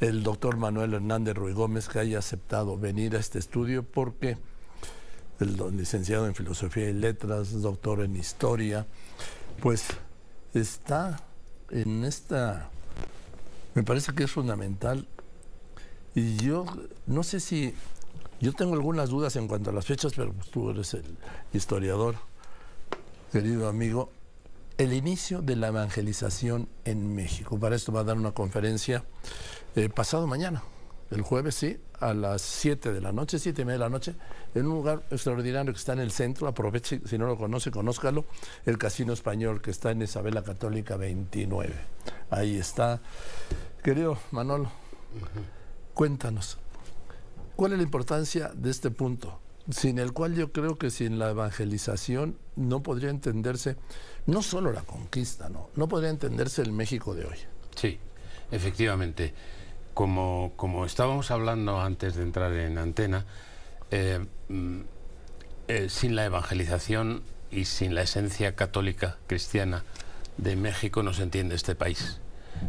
el doctor Manuel Hernández Ruy Gómez que haya aceptado venir a este estudio porque el licenciado en Filosofía y Letras, doctor en Historia, pues está en esta, me parece que es fundamental. Y yo no sé si, yo tengo algunas dudas en cuanto a las fechas, pero pues tú eres el historiador, querido amigo. El inicio de la evangelización en México. Para esto va a dar una conferencia eh, pasado mañana, el jueves, sí, a las 7 de la noche, 7 y media de la noche, en un lugar extraordinario que está en el centro, aproveche, si no lo conoce, conózcalo, el Casino Español, que está en Isabela Católica 29. Ahí está. Querido Manolo, cuéntanos, ¿cuál es la importancia de este punto? Sin el cual yo creo que sin la evangelización no podría entenderse, no solo la conquista, no, no podría entenderse el México de hoy. Sí, efectivamente como, como estábamos hablando antes de entrar en antena, eh, mm, eh, sin la evangelización y sin la esencia católica cristiana de México no se entiende este país.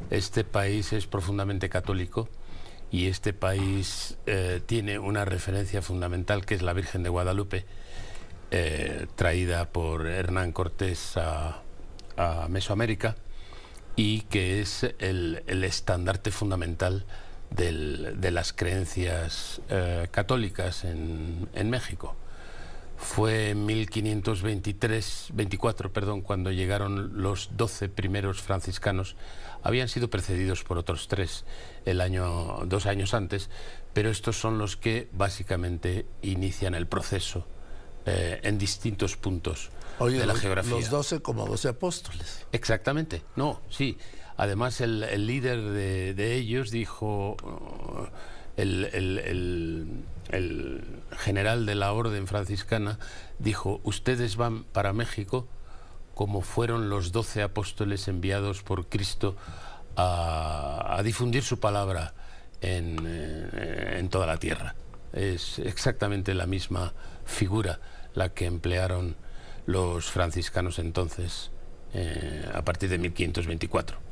Este país es profundamente católico y este país eh, tiene una referencia fundamental que es la Virgen de Guadalupe, traída por Hernán Cortés a, a Mesoamérica y que es el, estandarte fundamental de las creencias eh, católicas en, México. Fue en 1523, 24, perdón, cuando llegaron los doce primeros franciscanos. Habían sido precedidos por otros tres el año, dos años antes, pero estos son los que básicamente inician el proceso eh, en distintos puntos de la geografía. Los doce como doce apóstoles. Exactamente, no, sí. Además, el, líder de, ellos dijo, uh, el, general de la orden franciscana dijo, ustedes van para México como fueron los doce apóstoles enviados por Cristo a, difundir su palabra en, eh, en toda la tierra. Es exactamente la misma figura la que emplearon los franciscanos entonces, eh, a partir de 1524.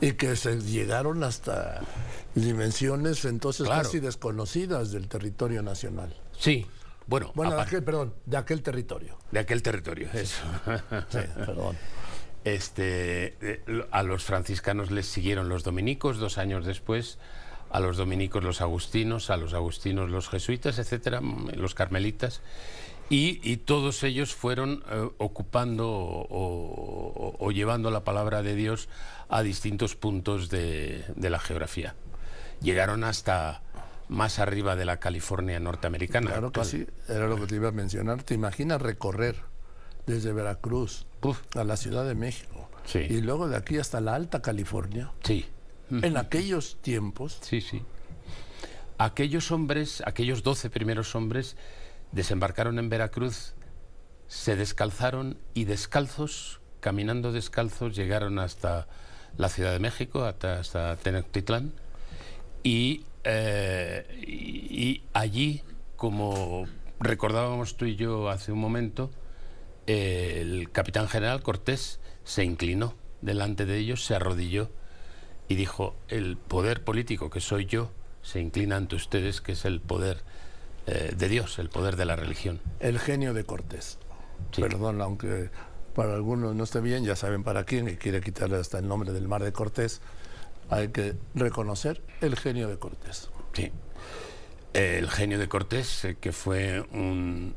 Y que se llegaron hasta dimensiones entonces casi desconocidas del territorio nacional. Sí, bueno. Bueno, de aquel, perdón, de aquel territorio. De aquel territorio, eso. sí, perdón. Este, eh, a los franciscanos les siguieron los dominicos dos años después, a los dominicos los agustinos, a los agustinos los jesuitas, etcétera, los carmelitas. Y, todos ellos fueron eh, ocupando o, llevando la palabra de Dios a distintos puntos de, la geografía. Llegaron hasta más arriba de la California norteamericana. Claro que sí, era lo que te iba a mencionar. ¿Te imaginas recorrer desde Veracruz a la Ciudad de México y luego de aquí hasta la Alta California? Sí. En aquellos tiempos. Sí, sí. Aquellos hombres, aquellos doce primeros hombres, Desembarcaron en Veracruz, se descalzaron y descalzos, caminando descalzos, llegaron hasta la Ciudad de México, hasta, Tenochtitlán, eh, y, allí, como recordábamos tú y yo hace un momento, el capitán general Cortés se inclinó delante de ellos, se arrodilló y dijo, el poder político que soy yo se inclina ante ustedes, que es el poder eh, de Dios, el poder de la religión. El genio de Cortés. Perdón, aunque para algunos no esté bien, ya saben para quién, y quiere quitarle hasta el nombre del mar de Cortés, hay que reconocer el genio de Cortés. Sí. El genio de Cortés, eh, que fue un,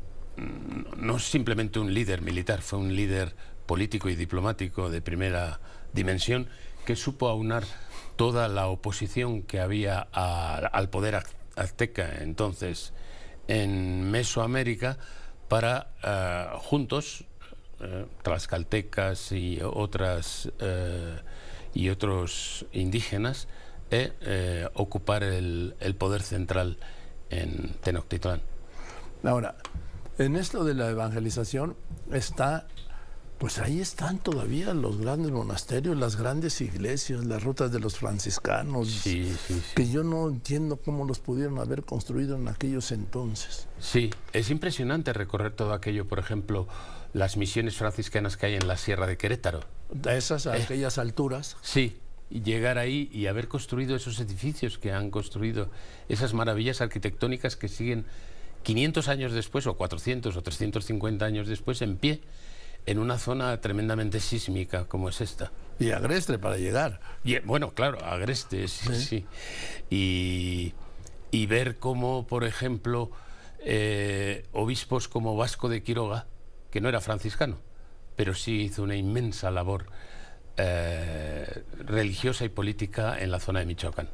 no simplemente un líder militar, fue un líder político y diplomático de primera dimensión, que supo aunar toda la oposición que había al poder azteca entonces en Mesoamérica para eh, juntos, tlaxcaltecas y otras eh, y otros indígenas, ocupar el, el, poder central en Tenochtitlán. Ahora, en esto de la evangelización está pues ahí están todavía los grandes monasterios, las grandes iglesias, las rutas de los franciscanos, que yo no entiendo cómo los pudieron haber construido en aquellos entonces. Sí, es impresionante recorrer todo aquello, por ejemplo, las misiones franciscanas que hay en la Sierra de Querétaro. A esas, a eh, aquellas alturas. Sí, llegar ahí y haber construido esos edificios que han construido, esas maravillas arquitectónicas que siguen 500 años después, o 400 o 350 años después, en pie, en una zona tremendamente sísmica como es esta. Y agreste para llegar. Y, bueno, claro, agreste, sí, sí. Y, y, ver cómo, por ejemplo, eh, obispos como Vasco de Quiroga, que no era franciscano, pero sí hizo una inmensa labor eh, religiosa y política en la zona de Michoacán.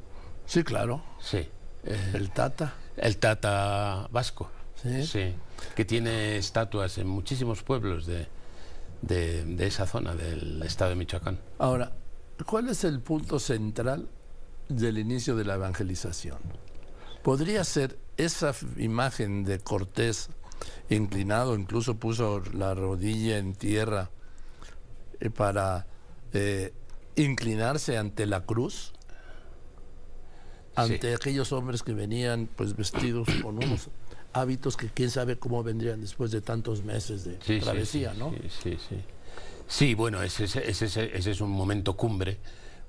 Sí, claro. Sí. Eh, el Tata. El Tata vasco. Sí. sí. Que tiene estatuas en muchísimos pueblos de, de, esa zona del estado de Michoacán. Ahora, ¿cuál es el punto central del inicio de la evangelización? ¿Podría ser esa imagen de Cortés inclinado, incluso puso la rodilla en tierra eh, para eh, inclinarse ante la cruz? Ante aquellos hombres que venían pues vestidos con unos hábitos que quién sabe cómo vendrían después de tantos meses de travesía, ¿no? Sí, sí, sí. bueno, ese, ese, es un momento cumbre,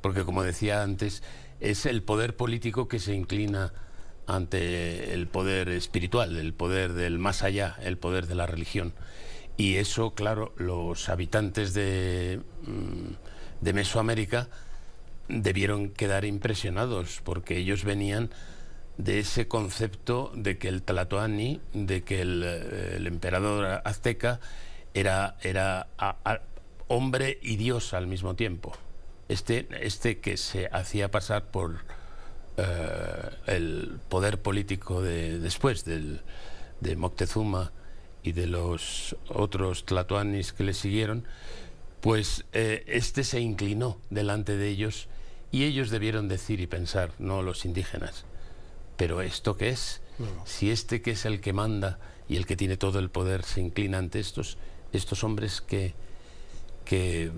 porque como decía antes, es el poder político que se inclina ante el poder espiritual, el poder del más allá, el poder de la religión. Y eso, claro, los habitantes de, mm, de Mesoamérica debieron quedar impresionados, porque ellos venían de ese concepto de que el Tlatoani, de que el, eh, emperador azteca era, era hombre y dios al mismo tiempo. Este, este que se hacía pasar por eh, el poder político de, después del, de Moctezuma y de los otros Tlatoanis que le siguieron, pues eh, este se inclinó delante de ellos y ellos debieron decir y pensar, no los indígenas, pero ¿esto qué es? Si este que es el que manda y el que tiene todo el poder se inclina ante estos, estos hombres que, que,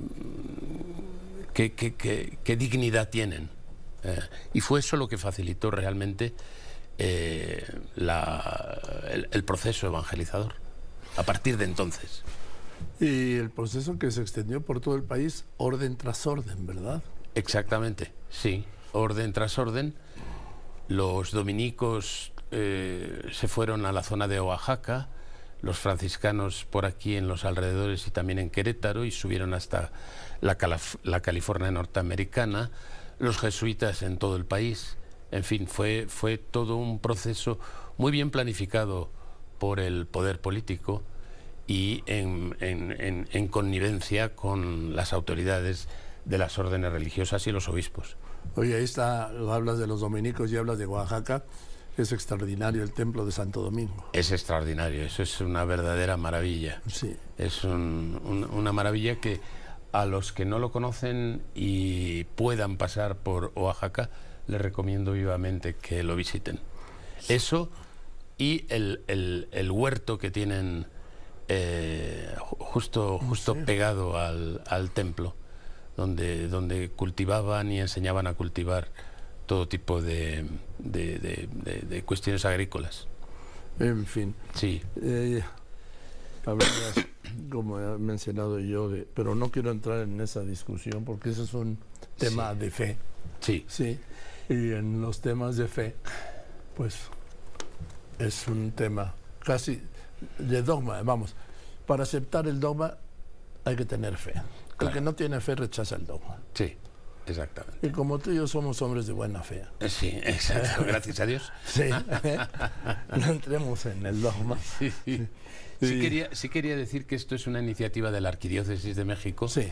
que, dignidad tienen. Eh, y fue eso lo que facilitó realmente eh, el, el proceso evangelizador, a partir de entonces. Y el proceso que se extendió por todo el país, orden tras orden, ¿verdad? Exactamente, sí, orden tras orden. Los dominicos eh, se fueron a la zona de Oaxaca, los franciscanos por aquí en los alrededores y también en Querétaro y subieron hasta la, la California norteamericana, los jesuitas en todo el país. En fin, fue, fue todo un proceso muy bien planificado por el poder político y en connivencia con las autoridades de las órdenes religiosas y los obispos. Oye, ahí está, hablas de los dominicos y hablas de Oaxaca. Es extraordinario el templo de Santo Domingo. Es extraordinario, eso es una verdadera maravilla. Sí. Es una maravilla que a los que no lo conocen y puedan pasar por Oaxaca, les recomiendo vivamente que lo visiten. Eso y el, huerto que tienen eh, justo, justo pegado al, al templo donde, donde cultivaban y enseñaban a cultivar todo tipo de, de, cuestiones agrícolas. En fin. Sí. Eh, como he mencionado yo, pero no quiero entrar en esa discusión porque ese es un tema de fe. Sí. Sí. Y en los temas de fe, pues es un tema casi de dogma. Vamos, para aceptar el dogma hay que tener fe. El que no tiene fe rechaza el dogma. Sí, exactamente. Y como tú y yo somos hombres de buena fe. Eh, sí, exacto. Gracias a Dios. Sí. no entremos en el dogma. Sí, sí. quería, sí quería decir que esto es una iniciativa de la Arquidiócesis de México. Sí.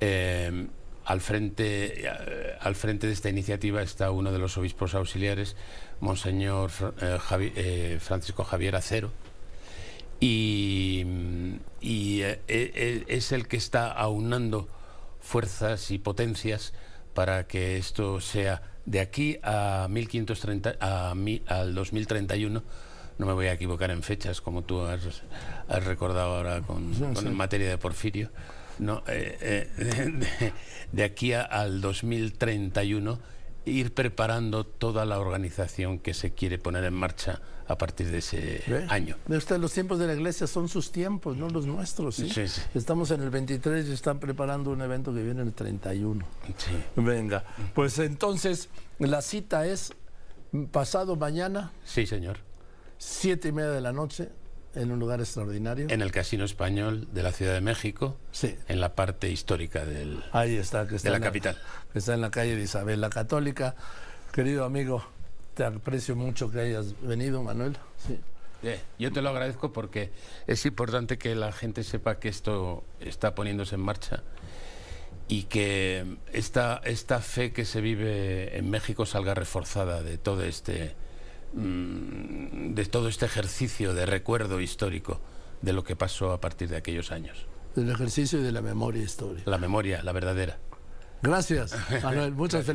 Eh, al frente, eh, al frente de esta iniciativa está uno de los obispos auxiliares, Monseñor Francisco Javier Acero, y, eh, eh, es el que está aunando fuerzas y potencias para que esto sea de aquí a 1530 a al 2031 no me voy a equivocar en fechas como tú has, recordado ahora con, en materia de Porfirio. No eh, de, aquí al 2031 ir preparando toda la organización que se quiere poner en marcha a partir de ese ¿Ve? año. Ve usted, los tiempos de la iglesia son sus tiempos, no los nuestros. ¿sí? Sí, sí. Estamos en el 23 y están preparando un evento que viene el 31. Sí. Venga, pues entonces la cita es pasado mañana, Sí, señor. siete y media de la noche, en un lugar extraordinario. En el Casino Español de la Ciudad de México, Sí, en la parte histórica del... ahí está, que está De la en capital. que está en la calle de Isabel la Católica. Querido amigo, te aprecio mucho que hayas venido, Manuel. Sí. Eh, yo te lo agradezco porque es importante que la gente sepa que esto está poniéndose en marcha y que esta, esta fe que se vive en México salga reforzada de todo este mm, de todo este ejercicio de recuerdo histórico de lo que pasó a partir de aquellos años. Del ejercicio y de la memoria histórica. La memoria, la verdadera. Gracias, Manuel. Muchas